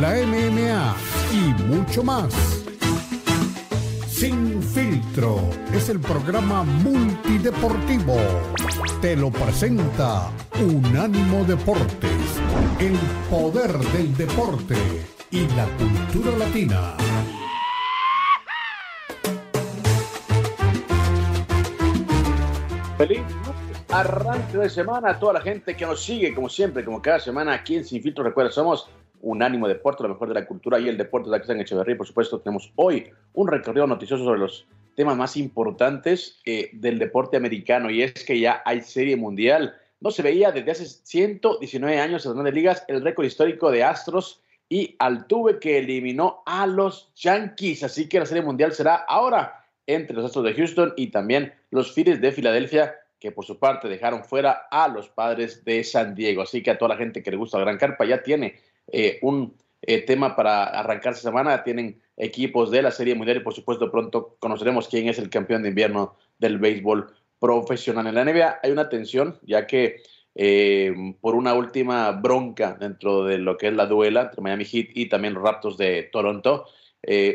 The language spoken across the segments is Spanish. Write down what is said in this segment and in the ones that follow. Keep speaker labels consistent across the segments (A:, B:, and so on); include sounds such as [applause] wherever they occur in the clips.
A: la MMA y mucho más. Sin filtro es el programa multideportivo. Te lo presenta Unánimo Deportes, el poder del deporte y la cultura latina.
B: Feliz arranque de semana a toda la gente que nos sigue, como siempre, como cada semana aquí en Sin Filtro. Recuerda, somos Unánimo Deporte, lo mejor de la cultura y el deporte de la que en Echeverría. Por supuesto, tenemos hoy un recorrido noticioso sobre los temas más importantes eh, del deporte americano y es que ya hay serie mundial. No se veía desde hace 119 años en las ligas el récord histórico de Astros y Altuve que eliminó a los Yankees. Así que la serie mundial será ahora entre los Astros de Houston y también los Phillies de Filadelfia que por su parte dejaron fuera a los padres de San Diego. Así que a toda la gente que le gusta la Gran Carpa ya tiene eh, un eh, tema para arrancar semana. Tienen equipos de la Serie Mundial y por supuesto pronto conoceremos quién es el campeón de invierno del béisbol profesional. En la NBA hay una tensión ya que eh, por una última bronca dentro de lo que es la duela entre Miami Heat y también los Raptors de Toronto,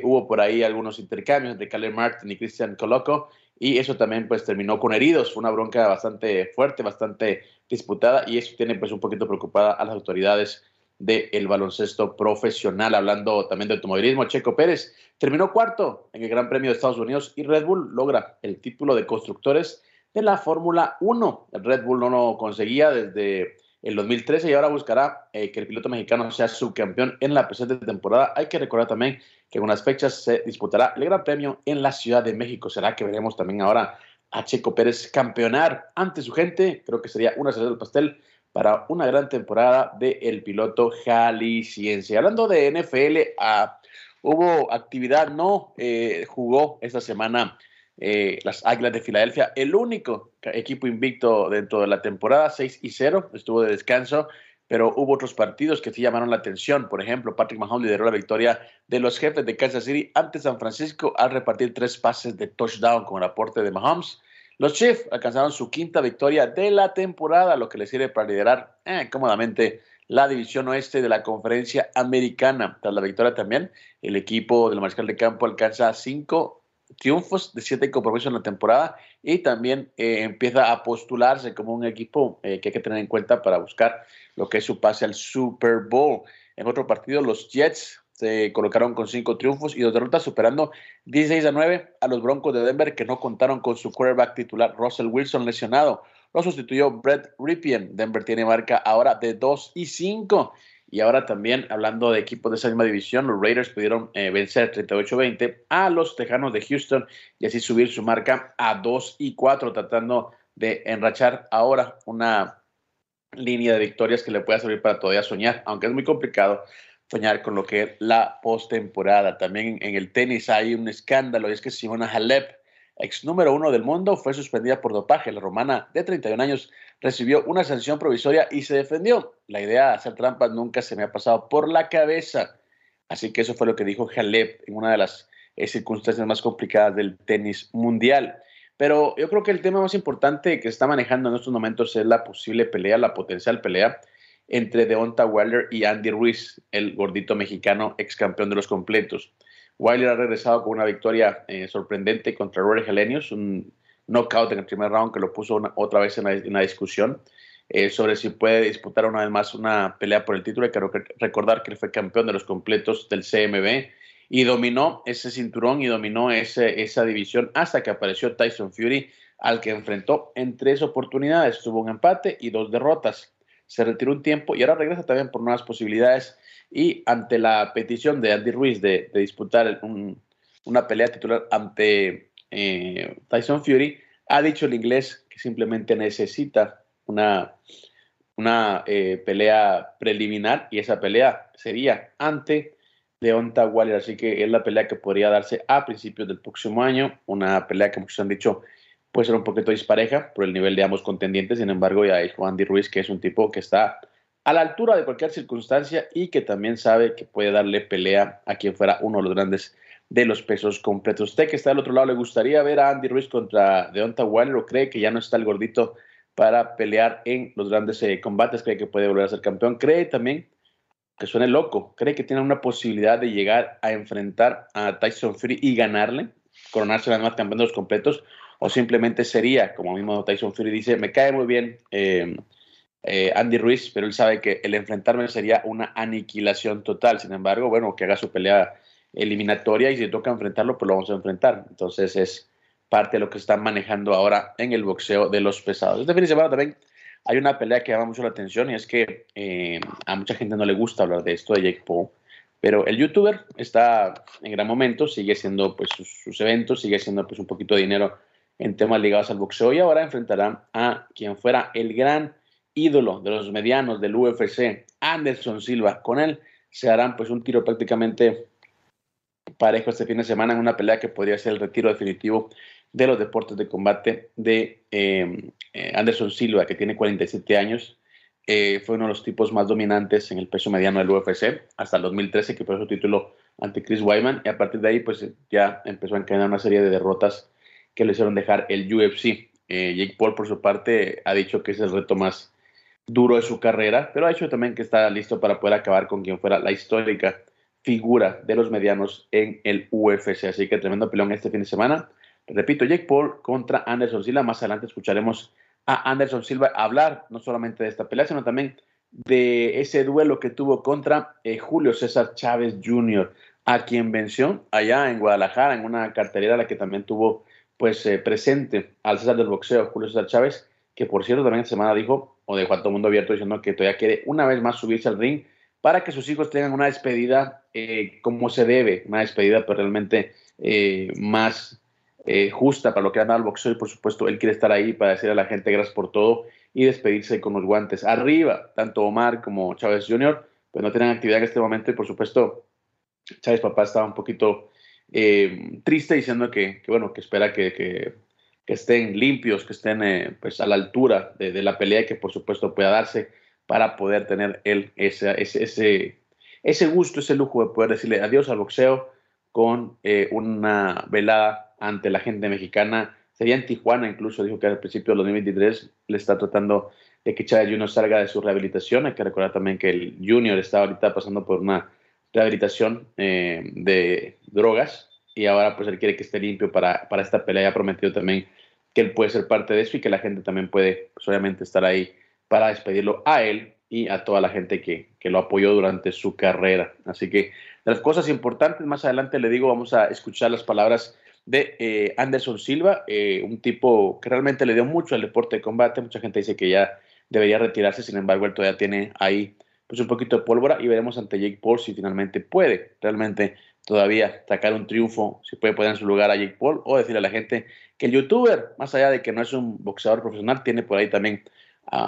B: hubo por ahí algunos intercambios entre Caleb Martin y Christian Coloco y eso también pues terminó con heridos, una bronca bastante fuerte, bastante disputada y eso tiene pues un poquito preocupada a las autoridades del baloncesto profesional. Hablando también de automovilismo, Checo Pérez terminó cuarto en el Gran Premio de Estados Unidos y Red Bull logra el título de constructores de la Fórmula 1. El Red Bull no lo conseguía desde el 2013 y ahora buscará eh, que el piloto mexicano sea subcampeón en la presente temporada. Hay que recordar también que en unas fechas se disputará el Gran Premio en la Ciudad de México. ¿Será que veremos también ahora a Checo Pérez campeonar ante su gente? Creo que sería una cereza del pastel para una gran temporada del el piloto jalisciense. Hablando de NFL, ah, hubo actividad, no eh, jugó esta semana eh, las Águilas de Filadelfia, el único equipo invicto dentro de la temporada, 6 y 0, estuvo de descanso, pero hubo otros partidos que sí llamaron la atención. Por ejemplo, Patrick Mahomes lideró la victoria de los jefes de Kansas City ante San Francisco al repartir tres pases de touchdown con el aporte de Mahomes. Los Chiefs alcanzaron su quinta victoria de la temporada, lo que les sirve para liderar eh, cómodamente la división oeste de la conferencia americana. Tras la victoria también, el equipo del mariscal de campo alcanza cinco triunfos de siete compromisos en la temporada y también eh, empieza a postularse como un equipo eh, que hay que tener en cuenta para buscar lo que es su pase al Super Bowl. En otro partido, los Jets se colocaron con cinco triunfos y dos derrotas, superando 16 a 9 a los Broncos de Denver, que no contaron con su quarterback titular Russell Wilson lesionado. Lo sustituyó Brett Ripien. Denver tiene marca ahora de 2 y 5. Y ahora también, hablando de equipos de esa misma división, los Raiders pudieron eh, vencer 38-20 a los Tejanos de Houston y así subir su marca a 2 y 4, tratando de enrachar ahora una línea de victorias que le pueda servir para todavía soñar, aunque es muy complicado soñar con lo que es la postemporada. También en el tenis hay un escándalo y es que Simona Halep, ex número uno del mundo, fue suspendida por dopaje. La romana de 31 años recibió una sanción provisoria y se defendió. La idea de hacer trampas nunca se me ha pasado por la cabeza. Así que eso fue lo que dijo Halep en una de las eh, circunstancias más complicadas del tenis mundial. Pero yo creo que el tema más importante que está manejando en estos momentos es la posible pelea, la potencial pelea entre Deonta Wilder y Andy Ruiz, el gordito mexicano ex campeón de los completos. Wilder ha regresado con una victoria eh, sorprendente contra Rory Helenius, un knockout en el primer round que lo puso otra vez en una, discusión eh, sobre si puede disputar una vez más una pelea por el título. Hay que recordar que él fue campeón de los completos del CMB y dominó ese cinturón y dominó ese, esa división hasta que apareció Tyson Fury, al que enfrentó en tres oportunidades. Tuvo un empate y dos derrotas. Se retiró un tiempo y ahora regresa también por nuevas posibilidades. Y ante la petición de Andy Ruiz de, disputar una pelea titular ante eh, Tyson Fury, ha dicho el inglés que simplemente necesita una, una eh, pelea preliminar y esa pelea sería ante de Onta Waller, así que es la pelea que podría darse a principios del próximo año, una pelea que muchos han dicho puede ser un poquito dispareja por el nivel de ambos contendientes, sin embargo ya dijo Andy Ruiz que es un tipo que está a la altura de cualquier circunstancia y que también sabe que puede darle pelea a quien fuera uno de los grandes de los pesos completos. ¿Usted que está al otro lado le gustaría ver a Andy Ruiz contra Deonta Waller o cree que ya no está el gordito para pelear en los grandes eh, combates? ¿Cree que puede volver a ser campeón? ¿Cree también que suene loco? ¿Cree que tiene una posibilidad de llegar a enfrentar a Tyson Fury y ganarle? Coronarse más campeón de los completos o simplemente sería, como mismo Tyson Fury dice, me cae muy bien eh, eh, Andy Ruiz, pero él sabe que el enfrentarme sería una aniquilación total. Sin embargo, bueno, que haga su pelea eliminatoria y si toca enfrentarlo, pues lo vamos a enfrentar. Entonces es parte de lo que están manejando ahora en el boxeo de los pesados. Este fin de semana también hay una pelea que llama mucho la atención y es que eh, a mucha gente no le gusta hablar de esto de Jake Paul, pero el youtuber está en gran momento, sigue haciendo pues sus, eventos, sigue haciendo pues un poquito de dinero en temas ligados al boxeo y ahora enfrentará a quien fuera el gran ídolo de los medianos del UFC, Anderson Silva. Con él se harán pues un tiro prácticamente parejo este fin de semana en una pelea que podría ser el retiro definitivo de los deportes de combate de eh, eh, Anderson Silva, que tiene 47 años. Eh, fue uno de los tipos más dominantes en el peso mediano del UFC hasta el 2013, que fue su título ante Chris Wyman. Y a partir de ahí, pues ya empezó a encadenar una serie de derrotas que le hicieron dejar el UFC. Jake Paul, por su parte, ha dicho que es el reto más duro de su carrera, pero ha dicho también que está listo para poder acabar con quien fuera la histórica figura de los medianos en el UFC. Así que tremendo pelón este fin de semana. Repito, Jake Paul contra Anderson Silva. Más adelante escucharemos a Anderson Silva hablar no solamente de esta pelea, sino también de ese duelo que tuvo contra eh, Julio César Chávez Jr., a quien venció allá en Guadalajara, en una cartelera a la que también tuvo pues eh, presente al César del boxeo, Julio César Chávez, que por cierto también esta semana dijo, o dejó a todo mundo abierto diciendo que todavía quiere una vez más subirse al ring para que sus hijos tengan una despedida eh, como se debe, una despedida pero pues, realmente eh, más eh, justa para lo que ha dado el boxeo y por supuesto él quiere estar ahí para decir a la gente gracias por todo y despedirse con los guantes. Arriba, tanto Omar como Chávez Jr., pues no tienen actividad en este momento y por supuesto Chávez papá estaba un poquito triste diciendo que, bueno, que espera que, estén limpios, que estén pues a la altura de, la pelea que por supuesto pueda darse para poder tener él ese, ese, ese, gusto, ese lujo de poder decirle adiós al boxeo con eh, una velada ante la gente mexicana. Sería en Tijuana, incluso dijo que al principio del 2023 le está tratando de que Chávez Junior salga de su rehabilitación. Hay que recordar también que el Junior está ahorita pasando por una rehabilitación eh, de drogas y ahora pues él quiere que esté limpio para, para esta pelea. Ha prometido también que él puede ser parte de eso y que la gente también puede pues, obviamente estar ahí para despedirlo a él y a toda la gente que, que, lo apoyó durante su carrera. Así que las cosas importantes, más adelante le digo, vamos a escuchar las palabras de eh, Anderson Silva, eh, un tipo que realmente le dio mucho al deporte de combate. Mucha gente dice que ya debería retirarse, sin embargo, él todavía tiene ahí pues un poquito de pólvora y veremos ante Jake Paul si finalmente puede realmente todavía sacar un triunfo, si puede poner en su lugar a Jake Paul o decirle a la gente que el youtuber, más allá de que no es un boxeador profesional, tiene por ahí también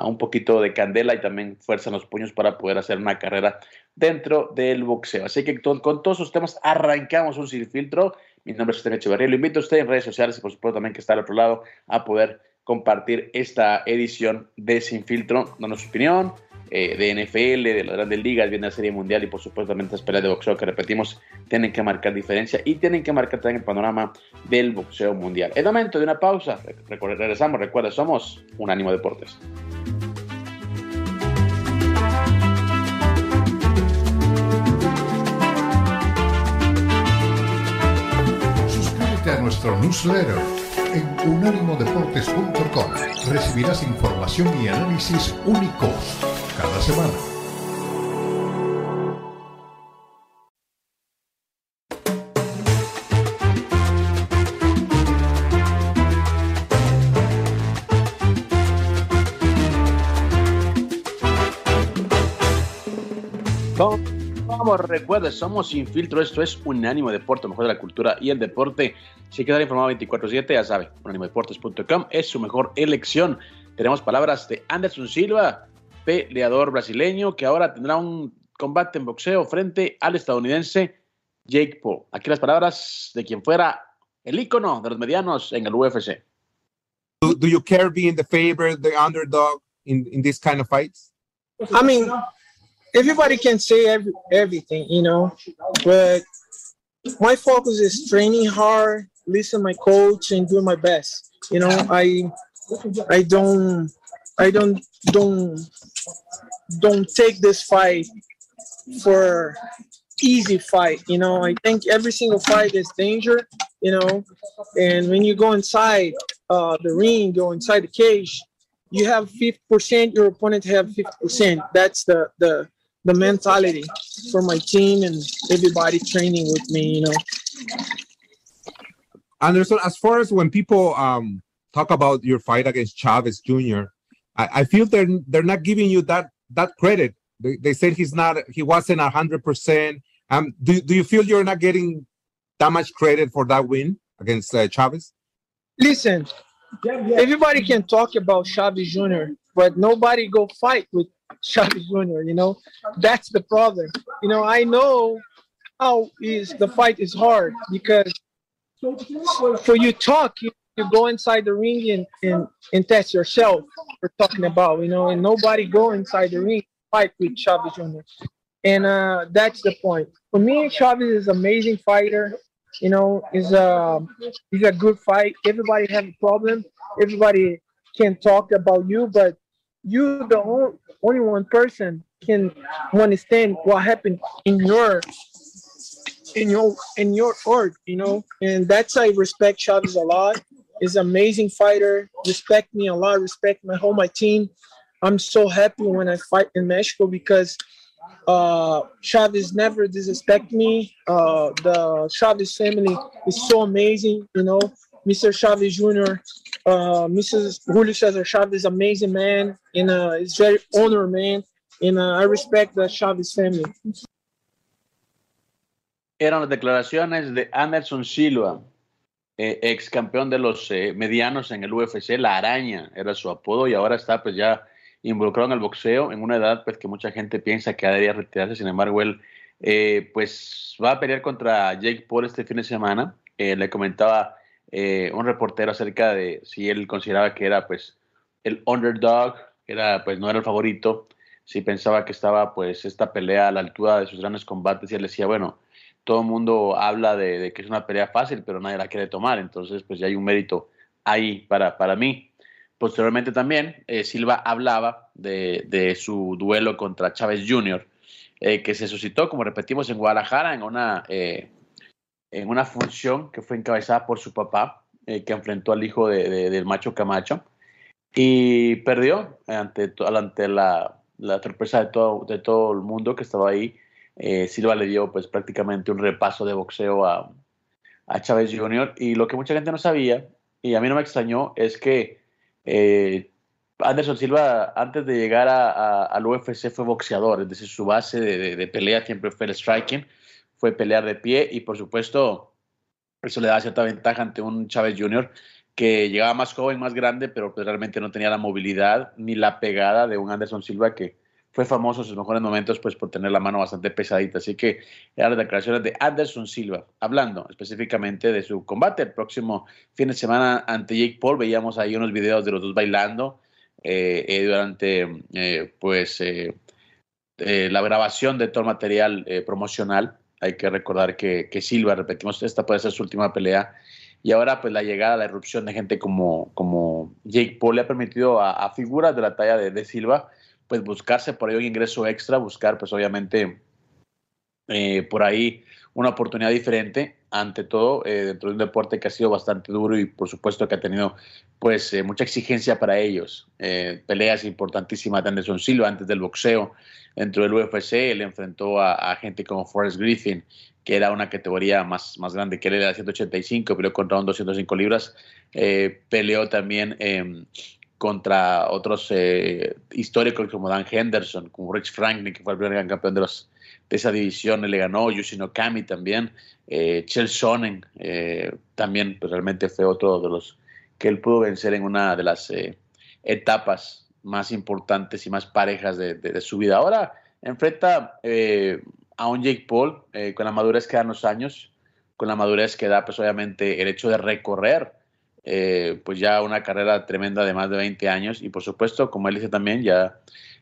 B: un poquito de candela y también fuerza en los puños para poder hacer una carrera dentro del boxeo. Así que con, todos esos temas arrancamos un sin filtro. Mi nombre es Esteban Echeverría. Lo invito a usted en redes sociales y por supuesto también que está al otro lado a poder compartir esta edición de Sin Filtro, dando su opinión, eh, de NFL, de las grandes ligas, viene la Serie Mundial y por supuesto también las peleas de boxeo que repetimos tienen que marcar diferencia y tienen que marcar también el panorama del boxeo mundial. Es momento de una pausa, regresamos, recuerda, somos un ánimo Deportes.
A: Suscríbete a nuestro newsletter en unánimodeportes.com. Recibirás información y análisis únicos cada semana.
B: Recuerda, somos Sin Filtro, esto es Unánimo Deporte, mejor de la cultura y el deporte. Si queda informado 24-7, ya sabe, unánimodeportes.com es su mejor elección. Tenemos palabras de Anderson Silva, peleador brasileño que ahora tendrá un combate en boxeo frente al estadounidense Jake Paul. Aquí las palabras de quien fuera el ícono de los medianos en el UFC.
C: Do, do you care being the favorite, the underdog in, in this kind of fights?
D: I mean, everybody can say every, everything, you know, but my focus is training hard, listen my coach, and doing my best. You know, I I don't I don't don't don't take this fight for easy fight. You know, I think every single fight is danger. You know, and when you go inside uh, the ring, go inside the cage, you have fifty percent. Your opponent have fifty percent. That's the the the mentality for my team and everybody training with me. You know.
C: Anderson, as far as when people um, talk about your fight against Chavez Jr., I, I feel they're they're not giving you that that credit. They, they said he's not he wasn't hundred percent. Um, do do you feel you're not getting that much credit for that win against uh, Chavez?
D: Listen, everybody can talk about Chavez Jr., but nobody go fight with Chavez Jr. You know, that's the problem. You know, I know how is the fight is hard because for you talk, you, you go inside the ring and, and, and test yourself. We're talking about, you know, and nobody go inside the ring fight with Chavez Jr. And uh, that's the point. For me, Chavez is amazing fighter. You know, is a he's a good fight. Everybody have a problem. Everybody can talk about you, but you the only, one person can understand what happened in your in your in your org, you know, and that's I respect Chavez a lot. An amazing fighter. Respect me a lot. Respect my whole my team. I'm so happy when I fight in Mexico because uh, Chavez never disrespect me. Uh, the Chavez family is so amazing, you know. Mr. Chavez Jr., uh, Mrs. Julio Cesar Chavez, amazing man, and uh, it's very honor man, and uh, I respect the Chavez family.
B: Eran las declaraciones de Anderson Silva, eh, ex campeón de los eh, medianos en el UFC, La Araña era su apodo y ahora está pues ya involucrado en el boxeo en una edad pues que mucha gente piensa que debería retirarse, sin embargo él eh, pues va a pelear contra Jake Paul este fin de semana. Eh, le comentaba eh, un reportero acerca de si él consideraba que era pues el underdog, era pues no era el favorito, si pensaba que estaba pues esta pelea a la altura de sus grandes combates y él decía, bueno, todo el mundo habla de, que es una pelea fácil, pero nadie la quiere tomar, entonces pues ya hay un mérito ahí para, para mí. Posteriormente también eh, Silva hablaba de, de, su duelo contra Chávez Jr., eh, que se suscitó, como repetimos, en Guadalajara, en una, eh, en una función que fue encabezada por su papá, que enfrentó al hijo de, de, del macho Camacho, y perdió ante, ante la, la sorpresa de todo, de todo el mundo que estaba ahí. Silva le dio pues prácticamente un repaso de boxeo a, a Chávez Jr. Y lo que mucha gente no sabía, y a mí no me extrañó, es que eh, Anderson Silva, antes de llegar a, a, al UFC, fue boxeador, es decir, su base de, de, de, pelea siempre fue el striking, fue pelear de pie y, por supuesto, eso le da cierta ventaja ante un Chávez Jr. que llegaba más joven, más grande, pero pues realmente no tenía la movilidad ni la pegada de un Anderson Silva que fue famoso en sus mejores momentos pues por tener la mano bastante pesadita. Así que eran las declaraciones de Anderson Silva, hablando específicamente de su combate el próximo fin de semana ante Jake Paul. Veíamos ahí unos videos de los dos bailando eh, eh, durante eh, pues la grabación de todo el material promocional. Hay que recordar que, que, Silva, repetimos, esta puede ser su última pelea. Y ahora, pues la llegada, la irrupción de gente como, como Jake Paul le ha permitido a, figuras de la talla de, de Silva pues buscarse por ahí un ingreso extra, buscar pues obviamente eh, por ahí una oportunidad diferente, ante todo eh, dentro de un deporte que ha sido bastante duro y por supuesto que ha tenido pues eh, mucha exigencia para ellos. Eh, peleas importantísimas de Anderson Silva antes del boxeo dentro del UFC, él enfrentó a, gente como Forrest Griffin, que era una categoría más, más grande que él, era 185, peleó contra un 205 libras, peleó también em, contra otros eh, históricos como Dan Henderson, como Rich Franklin, que fue el primer gran campeón de, los, de esa división, le ganó, Yoshino Kami también, eh, Chel Sonnen eh, también pues, realmente fue otro de los que él pudo vencer en una de las eh, etapas más importantes y más parejas de, de, su vida. Ahora enfrenta a un Jake Paul eh, con la madurez que dan los años, con la madurez que da pues obviamente el hecho de recorrer eh, pues ya una carrera tremenda de más de 20 años y por supuesto, como él dice también, ya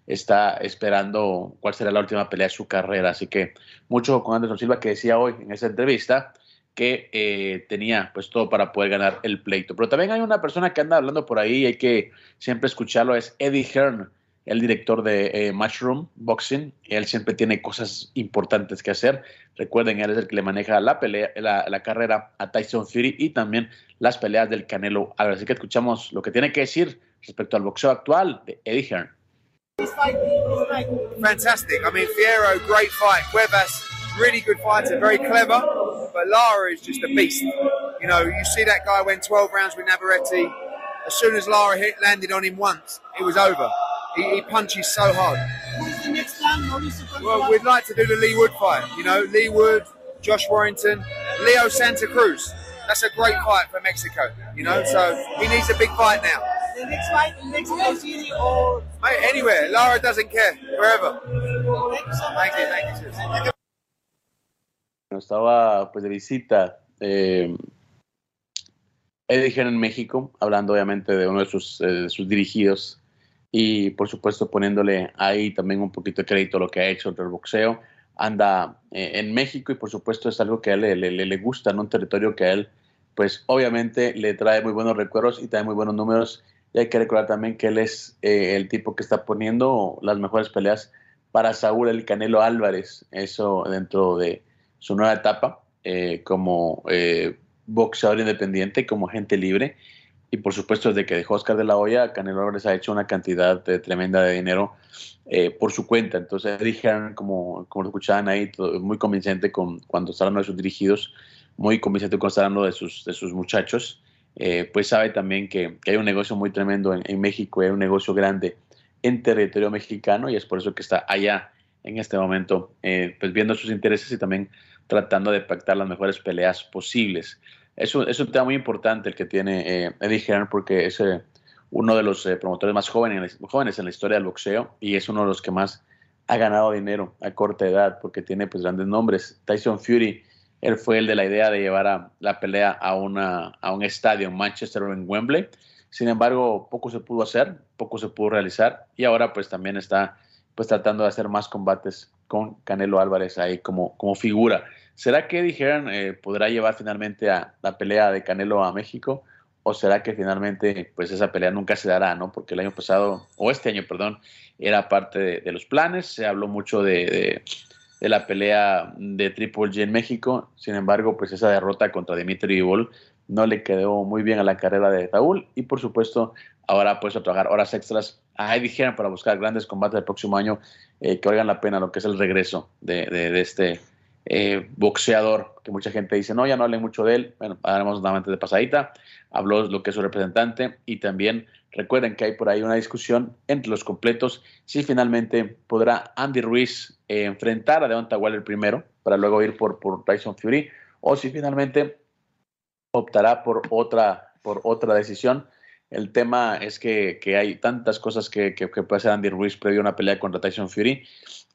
B: está esperando cuál será la última pelea de su carrera. Así que mucho con Anderson Silva que decía hoy en esa entrevista que eh, tenía pues todo para poder ganar el pleito. Pero también hay una persona que anda hablando por ahí, hay que siempre escucharlo, es Eddie Hearn, el director de eh, Mushroom Boxing. Él siempre tiene cosas importantes que hacer. Recuerden, él es el que le maneja la, pelea, la, carrera a Tyson Fury y también las peleas del Canelo Álvarez. Así que escuchamos lo que tiene que decir respecto al boxeo actual de Eddie Hearn.
E: Fantastic. I mean, Fierro, great fight. Cuevas, really good fighter, very clever. But Lara is just a beast. You know, you see that guy went 12 rounds with Navarrete. As soon as Lara hit, landed on him once, it was over. He, he punches so hard. Well, we'd like to do the Lee Wood fight. You know, Lee Wood, Josh Warrington, Leo Santa Cruz. That's a great fight for Mexico. You know, so he needs a big fight now.
F: The next fight in Mexico City or
E: Mate, anywhere. Lara doesn't care. Wherever.
F: thank you so much.
E: Thank you. Thank you. Thank you.
B: Estaba pues de visita eh, Eddie Hearn en México, hablando obviamente de uno de sus, eh, de sus dirigidos y por supuesto poniéndole ahí también un poquito de crédito a lo que ha hecho el boxeo. Anda eh, en México y por supuesto es algo que a él le, le, le gusta, en un territorio que a él pues obviamente le trae muy buenos recuerdos y trae muy buenos números. Y hay que recordar también que él es eh, el tipo que está poniendo las mejores peleas para Saúl el Canelo Álvarez, eso dentro de su nueva etapa eh, como eh, boxeador independiente, como gente libre. Y por supuesto, desde que dejó Oscar de la Hoya, Canelo Álvarez ha hecho una cantidad de, tremenda de dinero por su cuenta. Entonces, dijeron, como, como lo escuchaban ahí, muy convincente con, cuando está hablando de sus dirigidos, muy convincente cuando está hablando de sus, de sus muchachos. Eh, pues sabe también que, hay un negocio muy tremendo en, México, hay un negocio grande en territorio mexicano y es por eso que está allá en este momento, eh, pues viendo sus intereses y también tratando de pactar las mejores peleas posibles. Es un, es un tema muy importante el que tiene eh, Eddie Hearn porque es eh, uno de los promotores más jóvenes, jóvenes en la historia del boxeo y es uno de los que más ha ganado dinero a corta edad porque tiene pues grandes nombres. Tyson Fury, él fue el de la idea de llevar a la pelea a, una, a un estadio en Manchester o en Wembley. Sin embargo, poco se pudo hacer, poco se pudo realizar y ahora pues también está pues tratando de hacer más combates con Canelo Álvarez ahí como, como figura. ¿Será que dijeron eh, podrá llevar finalmente a la pelea de Canelo a México? ¿O será que finalmente pues esa pelea nunca se dará, no? Porque el año pasado, o este año, perdón, era parte de, los planes, se habló mucho de, de la pelea de Triple G en México, sin embargo, pues esa derrota contra Dimitri Vivol no le quedó muy bien a la carrera de Saúl y por supuesto ahora ha puesto a trabajar horas extras. A Eddie Hearn para buscar grandes combates el próximo año eh, que valgan la pena lo que es el regreso de, de, de este eh, boxeador que mucha gente dice, no, ya no hablen mucho de él. Bueno, hablamos nuevamente de pasadita, habló lo que es su representante. Y también recuerden que hay por ahí una discusión entre los completos si finalmente podrá Andy Ruiz eh, enfrentar a Deonta Waller primero para luego ir por, Tyson Fury o si finalmente optará por otra, por otra decisión. El tema es que, que hay tantas cosas que, que, que, puede hacer Andy Ruiz previo a una pelea contra Tyson Fury,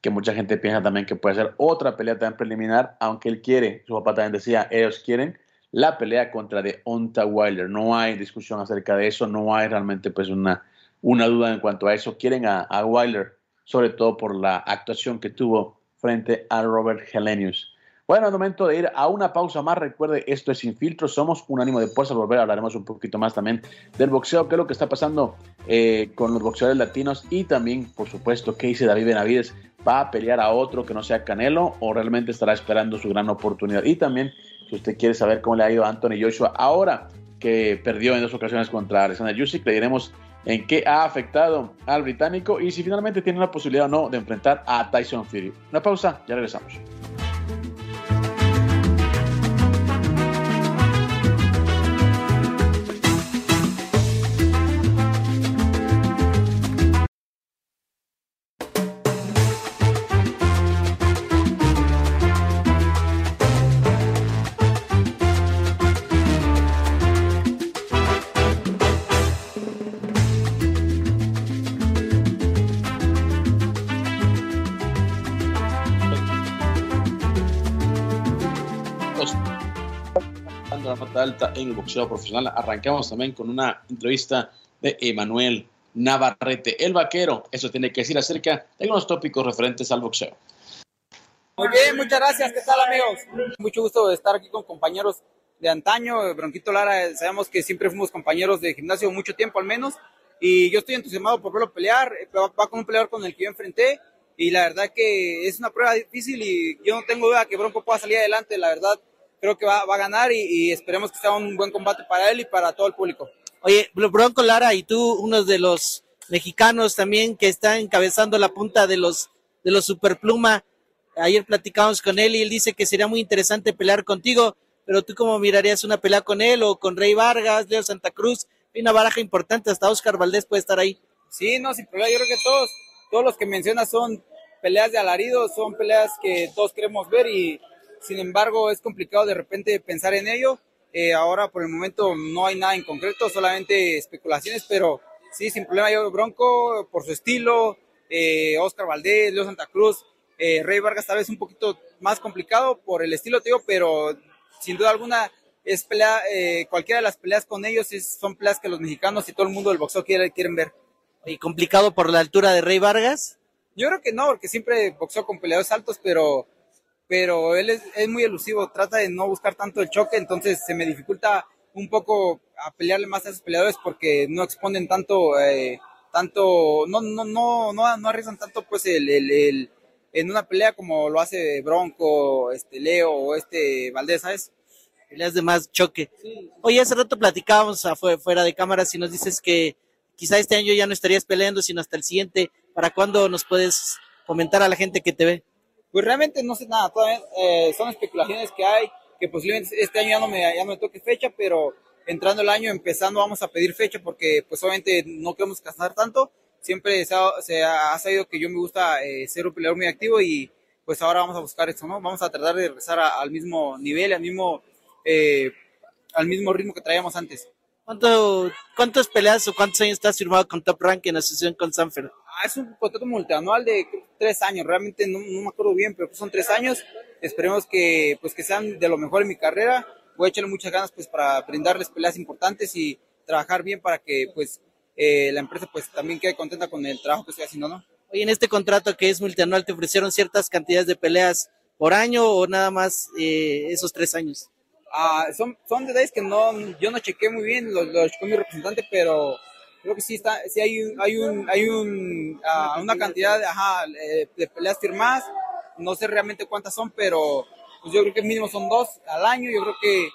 B: que mucha gente piensa también que puede hacer otra pelea también preliminar, aunque él quiere, su papá también decía, ellos quieren la pelea contra Deonta Wilder. No hay discusión acerca de eso, no hay realmente pues una, una duda en cuanto a eso. Quieren a Wilder, sobre todo por la actuación que tuvo frente a Robert Helenius. Bueno, es momento de ir a una pausa más. Recuerde, esto es Sin Filtro. Somos un ánimo de fuerza. Volver hablaremos un poquito más también del boxeo, qué es lo que está pasando eh, con los boxeadores latinos y también, por supuesto, qué dice David Benavides. ¿Va a pelear a otro que no sea Canelo o realmente estará esperando su gran oportunidad? Y también, si usted quiere saber cómo le ha ido a Anthony Joshua ahora que perdió en dos ocasiones contra Alexander Usyk, le diremos en qué ha afectado al británico y si finalmente tiene la posibilidad o no de enfrentar a Tyson Fury. Una pausa, ya regresamos. Alta en boxeo profesional. Arrancamos también con una entrevista de Emanuel Navarrete, el vaquero. Eso tiene que decir acerca de algunos tópicos referentes al boxeo.
G: Muy bien, muchas gracias. ¿Qué tal, amigos? Mucho gusto de estar aquí con compañeros de antaño. Bronquito Lara, sabemos que siempre fuimos compañeros de gimnasio mucho tiempo al menos. Y yo estoy entusiasmado por verlo pelear. Va con un peleador con el que yo enfrenté. Y la verdad que es una prueba difícil y yo no tengo duda que Bronco pueda salir adelante. La verdad, creo que va, va a ganar y, y, esperemos que sea un buen combate para él y para todo el público.
H: Oye, Bronco Lara, y tú, uno de los mexicanos también que está encabezando la punta de los, de los Superpluma. Ayer platicamos con él y él dice que sería muy interesante pelear contigo, pero tú cómo mirarías una pelea con él o con Rey Vargas, Leo Santa Cruz, hay una baraja importante, hasta Oscar Valdés puede estar ahí.
G: Sí, no, sin problema, yo creo que todos, todos los que mencionas son peleas de alarido, son peleas que todos queremos ver y sin embargo es complicado de repente pensar en ello. Eh, ahora por el momento no hay nada en concreto, solamente especulaciones, pero sí, sin problema yo Bronco por su estilo, eh, Oscar Valdés, Leo Santa Cruz, eh, Rey Vargas tal vez un poquito más complicado por el estilo, te digo, pero sin duda alguna es pelea, eh, cualquiera de las peleas con ellos es, son peleas que los mexicanos y todo el mundo del boxeo quiere, quieren ver.
H: ¿Y complicado por la altura de Rey Vargas?
G: Yo creo que no, porque siempre boxeo con peleadores altos, pero, pero él es, es muy elusivo, trata de no buscar tanto el choque, entonces se me dificulta un poco a pelearle más a esos peleadores porque no exponen tanto, eh, tanto, no, no, no, no, no arriesgan tanto pues el, el, el, en una pelea como lo hace Bronco, este Leo o este Valdés, ¿sabes?
H: Peleas de más choque. Sí. Oye, hace rato platicábamos fuera de cámara si nos dices que quizá este año ya no estarías peleando, sino hasta el siguiente. ¿Para cuándo nos puedes comentar a la gente que te ve?
G: Pues realmente no sé nada, todavía, eh, son especulaciones que hay, que posiblemente este año ya no me, ya no me toque fecha, pero entrando el año, empezando, vamos a pedir fecha porque pues obviamente no queremos gastar tanto. Siempre se ha, sabido que yo me gusta eh, ser un peleador muy activo y pues ahora vamos a buscar eso, ¿no? Vamos a tratar de regresar al mismo nivel, al mismo, eh, al mismo ritmo que traíamos antes.
H: ¿Cuánto, ¿Cuántas peleas o cuántos años estás firmado con Top Rank en asociación con Sanfer?
G: Es un contrato multianual de tres años, realmente no, no me acuerdo bien, pero son tres años. Esperemos que, pues, que sean de lo mejor en mi carrera. Voy a echarle muchas ganas pues, para brindarles peleas importantes y trabajar bien para que pues, eh, la empresa pues, también quede contenta con el trabajo que estoy haciendo. ¿no?
H: Oye, en este contrato que es multianual, ¿te ofrecieron ciertas cantidades de peleas por año o nada más eh, esos tres años?
G: Ah, son, son detalles que no, yo no chequé muy bien, lo, lo chequé mi representante, pero creo que sí está, sí hay hay un, hay un, uh, una cantidad de, ajá, de peleas firmadas, no sé realmente cuántas son, pero pues yo creo que mínimo son dos al año, yo creo que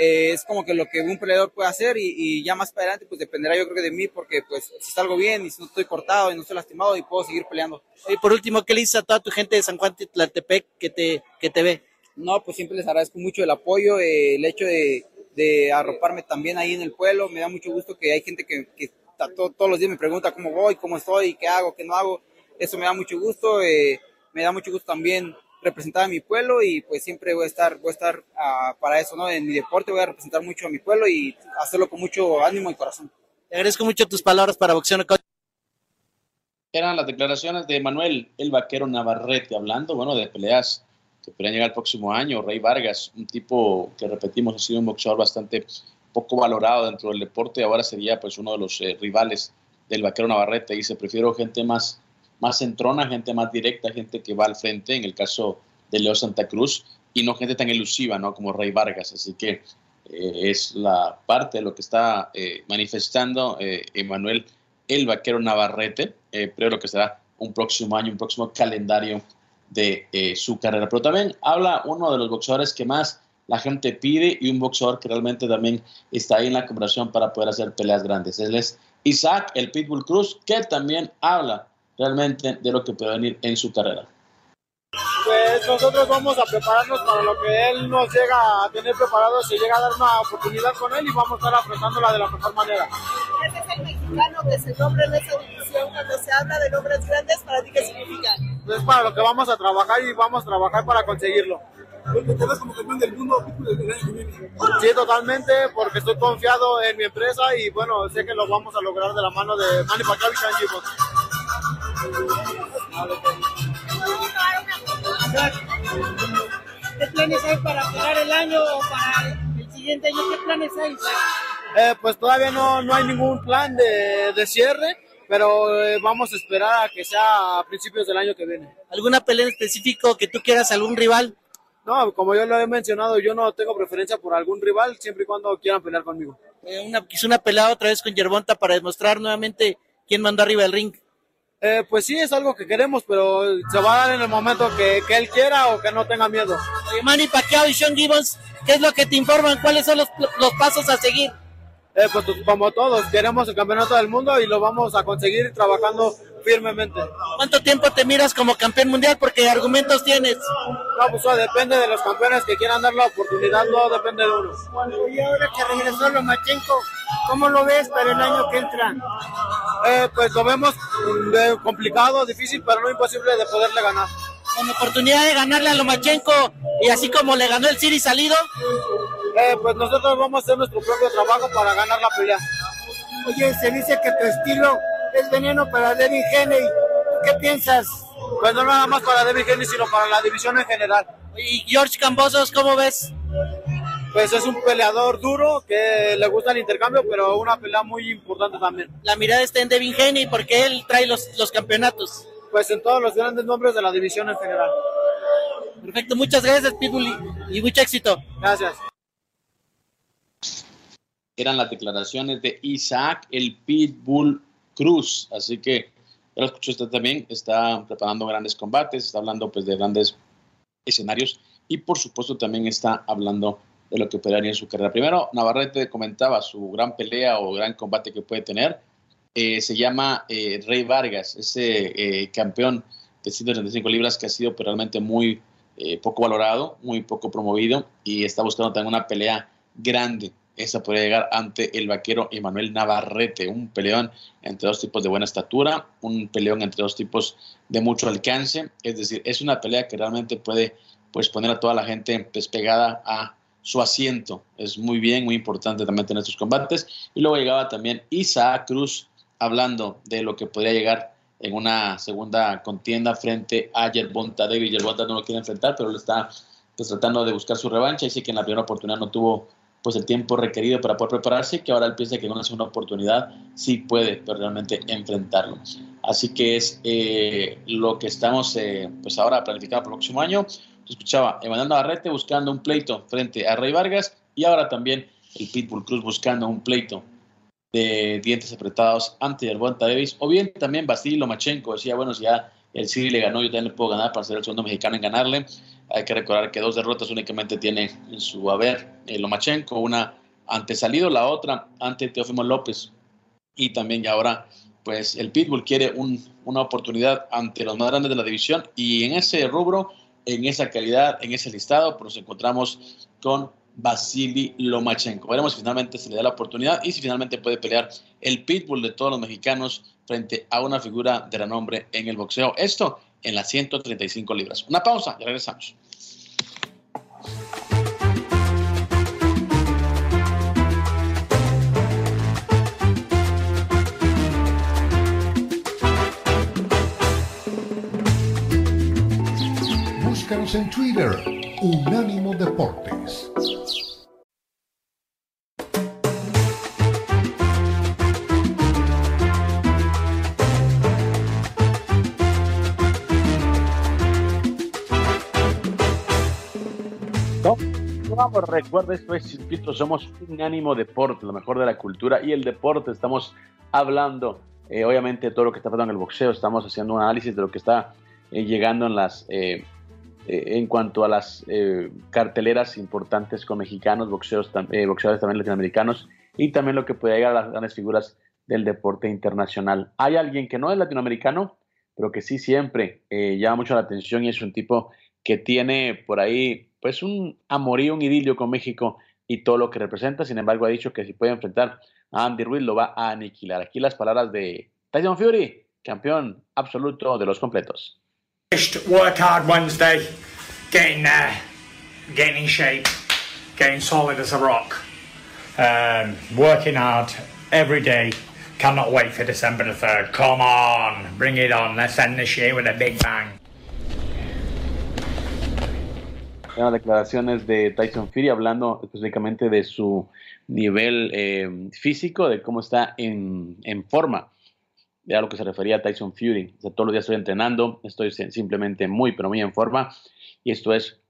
G: eh, es como que lo que un peleador puede hacer y, y, ya más para adelante pues dependerá yo creo que de mí porque pues si salgo bien y si no estoy cortado y no estoy lastimado y puedo seguir peleando.
H: Y por último, ¿qué le dices a toda tu gente de San Juan Tlaltepec que te, que te ve?
G: No, pues siempre les agradezco mucho el apoyo, eh, el hecho de, de, arroparme también ahí en el pueblo, me da mucho gusto que hay gente que, que todo, todos los días me pregunta cómo voy, cómo estoy, qué hago, qué no hago, eso me da mucho gusto, eh, me da mucho gusto también representar a mi pueblo y pues siempre voy a estar, voy a estar uh, para eso, ¿no? En mi deporte voy a representar mucho a mi pueblo y hacerlo con mucho ánimo y corazón.
H: Te agradezco mucho tus palabras para Boxeo
B: Eran las declaraciones de Manuel el Vaquero Navarrete hablando, bueno, de peleas que podrían llegar el próximo año. Rey Vargas, un tipo que repetimos ha sido un boxeador bastante poco valorado dentro del deporte, ahora sería pues uno de los eh, rivales del Vaquero Navarrete. Dice, prefiero gente más más centrona, gente más directa, gente que va al frente, en el caso de Leo Santa Cruz, y no gente tan elusiva, ¿no? Como Rey Vargas. Así que eh, es la parte de lo que está eh, manifestando Emanuel el Vaquero Navarrete, pero lo que será un próximo año, un próximo calendario de su carrera. Pero también habla uno de los boxeadores que más la gente pide y un boxeador que realmente también está ahí en la conversación para poder hacer peleas grandes. Él es Isaac, el Pitbull Cruz, que también habla realmente de lo que puede venir en su carrera.
I: Pues nosotros vamos a prepararnos para lo que él nos llega a tener preparado, si llega a dar una oportunidad con él y vamos a estar afrontándola de la mejor manera.
F: Ese es el mexicano que se nombra en esa división cuando se habla de nombres grandes, ¿para ti qué significa?
I: Es para lo que vamos a trabajar y vamos a trabajar para conseguirlo.
J: ¿Te quedas como campeón del mundo del año que viene?
I: Sí, totalmente, porque estoy confiado en mi empresa y bueno, sé que lo vamos a lograr de la mano de Manny Pacquiao y Sanji
K: ¿Qué planes hay para cerrar el año o para el siguiente año? ¿Qué planes hay?
I: Eh, pues todavía no, no hay ningún plan de, de cierre, pero eh, vamos a esperar a que sea a principios del año que viene.
H: ¿Alguna pelea en específico que tú quieras, algún rival?
I: No, como yo lo he mencionado, yo no tengo preferencia por algún rival, siempre y cuando quieran pelear conmigo.
H: Eh, una, quizá una pelea otra vez con Yerbonta para demostrar nuevamente quién mandó arriba el ring.
I: Eh, pues sí, es algo que queremos, pero se va a dar en el momento que, que él quiera o que no tenga miedo.
H: Oye, Manny Pacquiao y Sean Gibbons, ¿qué es lo que te informan? ¿Cuáles son los, los pasos a seguir?
I: Eh, pues como todos, queremos el campeonato del mundo y lo vamos a conseguir trabajando firmemente.
H: ¿Cuánto tiempo te miras como campeón mundial? Porque argumentos tienes.
I: No, pues depende de los campeones que quieran dar la oportunidad, no depende de uno.
K: Y ahora que regresó Lomachenko, ¿cómo lo ves para el año que entra?
I: Eh, pues lo vemos eh, complicado, difícil, pero no imposible de poderle ganar.
H: Con oportunidad de ganarle a Lomachenko y así como le ganó el Siri salido.
I: Eh, pues nosotros vamos a hacer nuestro propio trabajo para ganar la pelea.
K: Oye, se dice que tu estilo es veneno para Devin Haney. ¿Qué piensas?
I: Pues no nada más para Devin Haney, sino para la división en general.
H: ¿Y George Cambosos, cómo ves?
I: Pues es un peleador duro que le gusta el intercambio, pero una pelea muy importante también.
H: La mirada está en Devin Haney porque él trae los, los campeonatos.
I: Pues en todos los grandes nombres de la división en general.
H: Perfecto, muchas gracias Pitbull y, y mucho éxito.
I: Gracias.
B: Eran las declaraciones de Isaac, el Pitbull Cruz. Así que ya lo escuchó usted también, está preparando grandes combates, está hablando pues de grandes escenarios y por supuesto también está hablando de lo que operaría en su carrera. Primero, Navarrete comentaba su gran pelea o gran combate que puede tener. Eh, se llama eh, Rey Vargas, ese eh, campeón de 135 libras que ha sido pues, realmente muy eh, poco valorado, muy poco promovido y está buscando también una pelea grande. Esa podría llegar ante el vaquero Emanuel Navarrete, un peleón entre dos tipos de buena estatura, un peleón entre dos tipos de mucho alcance. Es decir, es una pelea que realmente puede pues, poner a toda la gente despegada a su asiento. Es muy bien, muy importante también tener estos combates. Y luego llegaba también Isaac Cruz hablando de lo que podría llegar en una segunda contienda frente a Yerbonta David. Yerbonta no lo quiere enfrentar, pero lo está pues, tratando de buscar su revancha. Y sí que en la primera oportunidad no tuvo pues el tiempo requerido para poder prepararse, que ahora él piensa que en una segunda oportunidad sí puede pero realmente enfrentarlo. Así que es eh, lo que estamos eh, pues ahora planificando para el próximo año. Escuchaba Emanuel Navarrete buscando un pleito frente a Rey Vargas y ahora también el Pitbull Cruz buscando un pleito de dientes apretados ante Yerbonta Davis, o bien también Basilio Lomachenko decía, bueno, si ya el Siri le ganó, yo también le puedo ganar para ser el segundo mexicano en ganarle. Hay que recordar que dos derrotas únicamente tiene en su haber eh, Lomachenko, una ante Salido, la otra ante Teófimo López. Y también ya ahora, pues el Pitbull quiere un, una oportunidad ante los más grandes de la división y en ese rubro, en esa calidad, en ese listado, pues nos encontramos con Vasily Lomachenko. Veremos si finalmente se le da la oportunidad y si finalmente puede pelear el pitbull de todos los mexicanos frente a una figura de renombre en el boxeo. Esto en las 135 libras. Una pausa y regresamos.
A: Búscanos en Twitter, Unánimo Deportes.
B: Recuerda, esto es Sin Filtro, somos Unánimo Deporte, lo mejor de la cultura y el deporte. Estamos hablando, eh, obviamente, de todo lo que está pasando en el boxeo. Estamos haciendo un análisis de lo que está eh, llegando en las eh, en cuanto a las carteleras importantes con mexicanos, boxeos, boxeadores también latinoamericanos y también lo que puede llegar a las grandes figuras del deporte internacional. Hay alguien que no es latinoamericano, pero que sí siempre llama mucho la atención y es un tipo que tiene por ahí pues un amorío, un idilio con México y todo lo que representa. Sin embargo, ha dicho que si puede enfrentar a Andy Ruiz lo va a aniquilar. Aquí las palabras de Tyson Fury, campeón absoluto de los completos.
L: Work hard Wednesday, getting there, getting in shape, getting solid as a rock. Um, working hard every day. Cannot wait for December the 3rd. Come on, bring it on. Let's end this year with a big bang.
B: Declaraciones de Tyson Fury hablando específicamente de su nivel eh, físico, de cómo está en, en forma. Era lo que se refería a Tyson Fury. O sea, todos los días estoy entrenando, estoy simplemente muy, pero muy en forma. Y esto es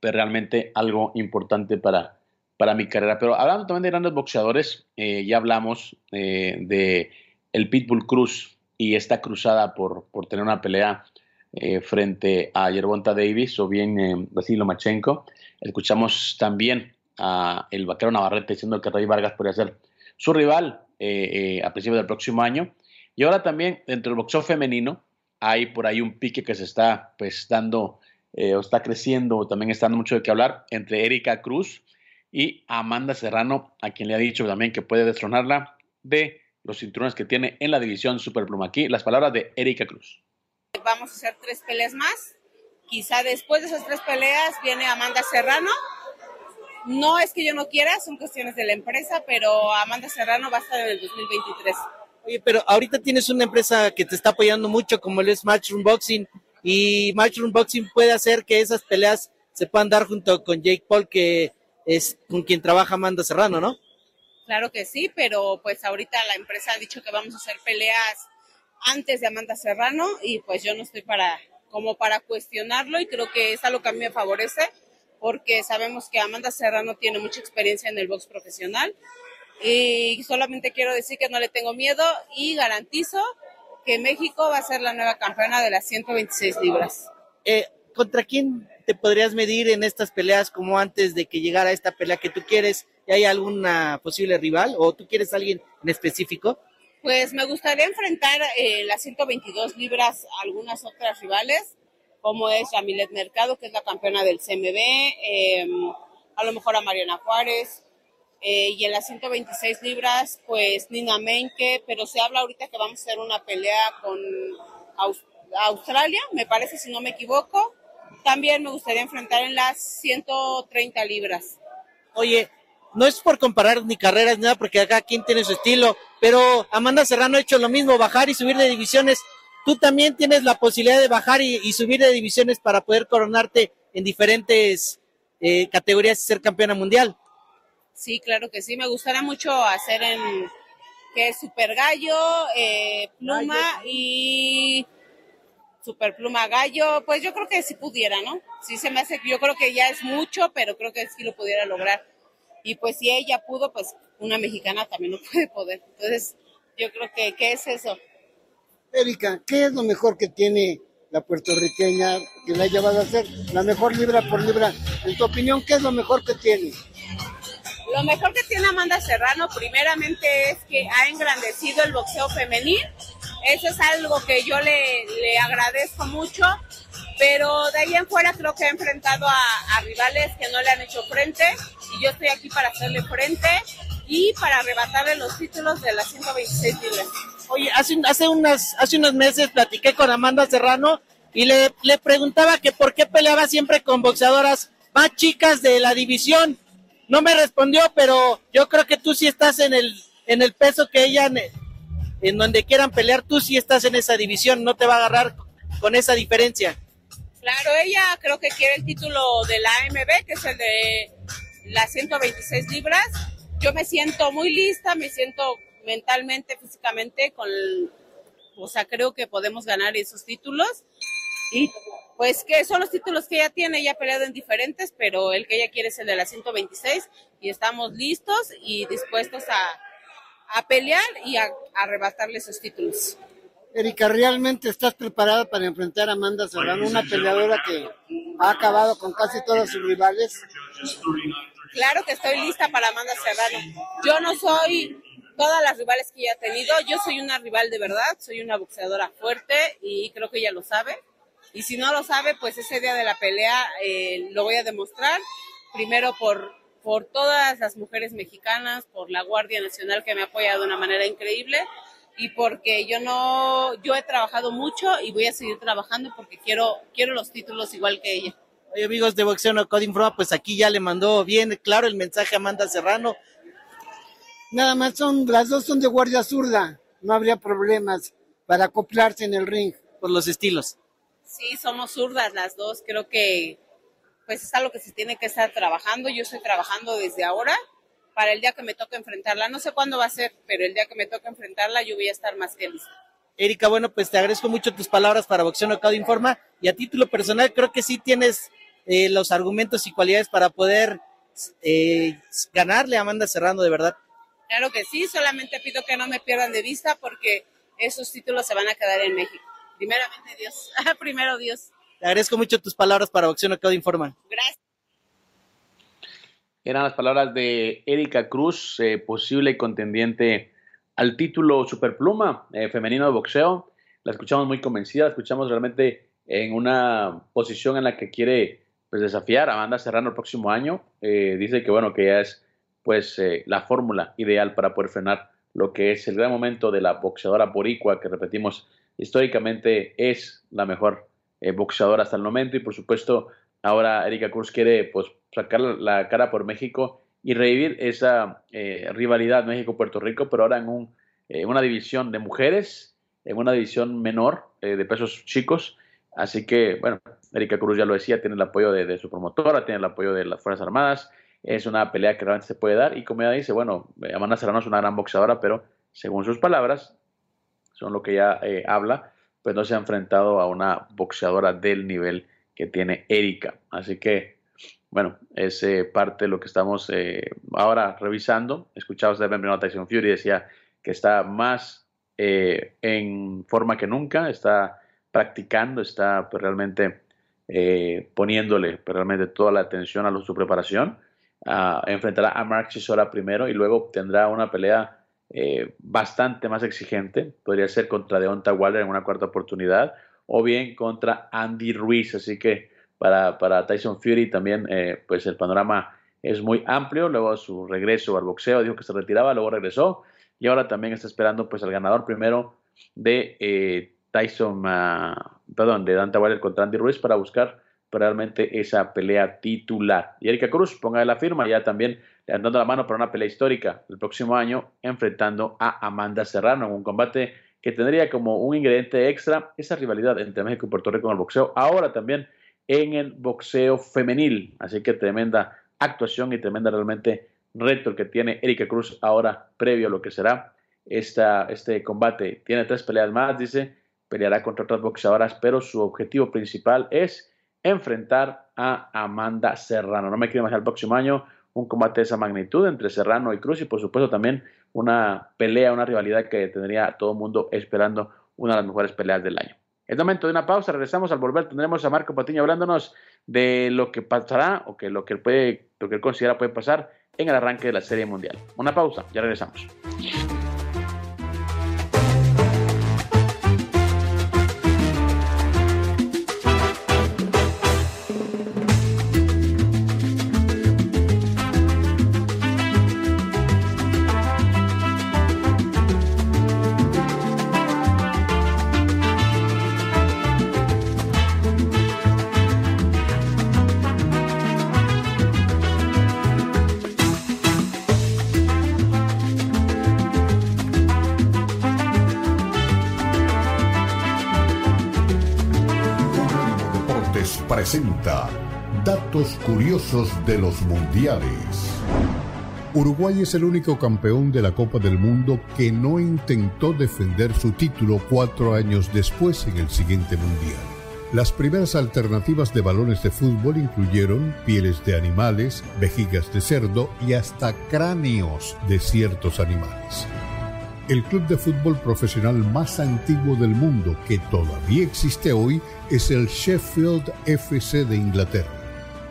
B: pues, realmente algo importante para, para mi carrera. Pero hablando también de grandes boxeadores, eh, ya hablamos eh, de el Pitbull Cruz y esta cruzada por, por tener una pelea eh, frente a Yerbonta Davis o bien eh, Vasily Lomachenko. Escuchamos también a el vaquero Navarrete diciendo que Rey Vargas podría ser su rival eh, a principios del próximo año. Y ahora también dentro del boxeo femenino hay por ahí un pique que se está pues dando o está creciendo o también está dando mucho de qué hablar entre Erika Cruz y Amanda Serrano, a quien le ha dicho también que puede destronarla de los cinturones que tiene en la división Superpluma. Aquí las palabras de Erika Cruz.
M: Vamos a hacer tres peleas más. Quizá después de esas tres peleas viene Amanda Serrano. No es que yo no quiera, son cuestiones de la empresa, pero Amanda Serrano va a estar en el 2023.
H: Oye, pero ahorita tienes una empresa que te está apoyando mucho, como es Matchroom Boxing, y Matchroom Boxing puede hacer que esas peleas se puedan dar junto con Jake Paul, que es con quien trabaja Amanda Serrano, ¿no?
M: Claro que sí, pero pues ahorita la empresa ha dicho que vamos a hacer peleas antes de Amanda Serrano y pues yo no estoy para como para cuestionarlo y creo que es algo que a mí me favorece porque sabemos que Amanda Serrano tiene mucha experiencia en el box profesional y solamente quiero decir que no le tengo miedo y garantizo que México va a ser la nueva campeona de las 126 libras.
H: Eh, ¿Contra quién te podrías medir en estas peleas como antes de que llegara esta pelea que tú quieres? ¿Y hay alguna posible rival o tú quieres alguien en específico?
M: Pues me gustaría enfrentar en las 122 libras a algunas otras rivales, como es Yamilet Mercado, que es la campeona del CMB, em, a lo mejor a Mariana Juárez, eh, y en las 126 libras, pues Nina Menke, pero se habla ahorita que vamos a hacer una pelea con Australia, me parece, si no me equivoco. También me gustaría enfrentar en las 130 libras.
H: Oye, no es por comparar ni carreras ni nada, porque acá quien tiene su estilo, pero Amanda Serrano ha hecho lo mismo, bajar y subir de divisiones. Tú también tienes la posibilidad de bajar y, subir de divisiones para poder coronarte en diferentes eh, categorías y ser campeona mundial.
M: Sí, claro que sí. Me gustaría mucho hacer en que es Super Gallo, eh, Pluma y Super Pluma Gallo. Pues yo creo que si pudiera, ¿no? Sí se me hace, yo creo que ya es mucho, pero creo que sí lo pudiera lograr. Y pues si ella pudo, pues una mexicana también lo puede poder. Entonces, yo creo que, ¿qué es eso?
K: Erika, ¿qué es lo mejor que tiene la puertorriqueña que la ha llevado a ser la mejor libra por libra? En tu opinión, ¿qué es lo mejor que tiene?
M: Lo mejor que tiene Amanda Serrano, primeramente, es que ha engrandecido el boxeo femenil. Eso es algo que yo le, le agradezco mucho pero de ahí en fuera creo que he enfrentado a, rivales que no le han hecho frente y yo estoy aquí para hacerle frente y para arrebatarle los títulos de las 126 libras.
H: Oye, hace, hace, unas, hace unos meses platiqué con Amanda Serrano y le, le preguntaba que por qué peleaba siempre con boxeadoras más chicas de la división. No me respondió, pero yo creo que tú sí estás en el, en el peso que ella, en donde quieran pelear, tú sí estás en esa división, no te va a agarrar con esa diferencia.
M: Claro, ella creo que quiere el título de la AMB, que es el de las 126 libras. Yo me siento muy lista, me siento mentalmente, físicamente, con, o sea, creo que podemos ganar esos títulos. Y pues que son los títulos que ella tiene, ella ha peleado en diferentes, pero el que ella quiere es el de la 126 y estamos listos y dispuestos a, a pelear y a, a arrebatarle esos títulos.
K: Erika, ¿realmente estás preparada para enfrentar a Amanda Serrano, una peleadora que ha acabado con casi todos sus rivales?
M: Claro que estoy lista para Amanda Serrano. Yo no soy todas las rivales que ella ha tenido, yo soy una rival de verdad, soy una boxeadora fuerte y creo que ella lo sabe. Y si no lo sabe, pues ese día de la pelea eh, lo voy a demostrar. Primero por, por todas las mujeres mexicanas, por la Guardia Nacional que me ha apoyado de una manera increíble y porque yo no, yo he trabajado mucho y voy a seguir trabajando porque quiero, quiero los títulos igual que ella.
H: Oye, amigos de Boxeo No Coding Pro, pues aquí ya le mandó bien claro el mensaje a Amanda Serrano.
K: Nada más son, las dos son de guardia zurda, no habría problemas para acoplarse en el ring.
H: Por los estilos.
M: Sí, somos zurdas las dos, creo que pues es algo que se tiene que estar trabajando. Yo estoy trabajando desde ahora para el día que me toque enfrentarla. No sé cuándo va a ser, pero el día que me toque enfrentarla yo voy a estar más que lista.
H: Erika, bueno, pues te agradezco mucho tus palabras para Boxeo Knockout Informa y a título personal creo que sí tienes eh, los argumentos y cualidades para poder eh, ganarle a Amanda Serrano, de verdad.
M: Claro que sí, solamente pido que no me pierdan de vista porque esos títulos se van a quedar en México. Primeramente Dios, [laughs] primero Dios.
H: Te agradezco mucho tus palabras para Boxeo Knockout Informa.
M: Gracias.
B: Eran las palabras de Erika Cruz, eh, posible contendiente al título Superpluma eh, femenino de boxeo. La escuchamos muy convencida, la escuchamos realmente en una posición en la que quiere pues, desafiar a Amanda Serrano el próximo año. Eh, dice que bueno, que ya es pues la fórmula ideal para poder frenar lo que es el gran momento de la boxeadora boricua, que repetimos, históricamente es la mejor boxeadora hasta el momento y por supuesto ahora Erika Cruz quiere pues sacar la cara por México y revivir esa eh, rivalidad México-Puerto Rico, pero ahora en un, eh, una división de mujeres, en una división menor eh, de pesos chicos. Así que, bueno, Erika Cruz ya lo decía, tiene el apoyo de, su promotora, tiene el apoyo de las Fuerzas Armadas, es una pelea que realmente se puede dar y como ella dice, bueno, Amanda Serrano es una gran boxeadora, pero según sus palabras, son lo que ella habla, pues no se ha enfrentado a una boxeadora del nivel que tiene Erika. Así que bueno, es eh, parte de lo que estamos eh, ahora revisando. Escuchaba usted primero a Tyson Fury, decía que está más eh, en forma que nunca, está practicando, está pues, realmente poniéndole pues, realmente toda la atención a su preparación. Ah, enfrentará a Mark Chisora primero y luego tendrá una pelea bastante más exigente. Podría ser contra Deonta Waller en una cuarta oportunidad o bien contra Andy Ruiz. Así que para, para Tyson Fury también, eh, pues el panorama es muy amplio. Luego su regreso al boxeo, dijo que se retiraba, luego regresó y ahora también está esperando pues al ganador primero de eh, Tyson, uh, perdón, de Dante Wilder contra Andy Ruiz para buscar realmente esa pelea titular. Y Erika Cruz, ponga la firma, ya también dando la mano para una pelea histórica el próximo año, enfrentando a Amanda Serrano en un combate que tendría como un ingrediente extra esa rivalidad entre México y Puerto Rico en el boxeo. Ahora también en el boxeo femenil. Así que tremenda actuación y tremenda realmente reto que tiene Erika Cruz ahora previo a lo que será esta, este combate. Tiene tres peleas más, dice, peleará contra otras boxeadoras, pero su objetivo principal es enfrentar a Amanda Serrano. No me quiero imaginar el próximo año un combate de esa magnitud entre Serrano y Cruz y por supuesto también una pelea, una rivalidad que tendría todo el mundo esperando una de las mejores peleas del año. Es momento de una pausa, regresamos al volver, tendremos a Marco Patiño hablándonos de lo que pasará o que lo que él puede, lo que él considera puede pasar en el arranque de la Serie Mundial. Una pausa, ya regresamos.
A: Datos Curiosos de los Mundiales. Uruguay es el único campeón de la Copa del Mundo que no intentó defender su título cuatro años después en el siguiente Mundial. Las primeras alternativas de balones de fútbol incluyeron pieles de animales, vejigas de cerdo y hasta cráneos de ciertos animales. El club de fútbol profesional más antiguo del mundo que todavía existe hoy es el Sheffield FC de Inglaterra.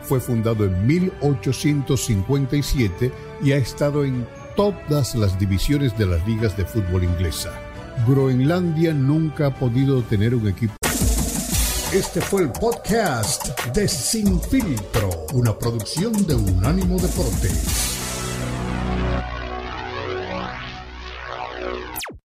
A: Fue fundado en 1857 y ha estado en todas las divisiones de las ligas de fútbol inglesa. Groenlandia nunca ha podido tener un equipo. Este fue el podcast de Sin Filtro, una producción de Unánimo Deportes.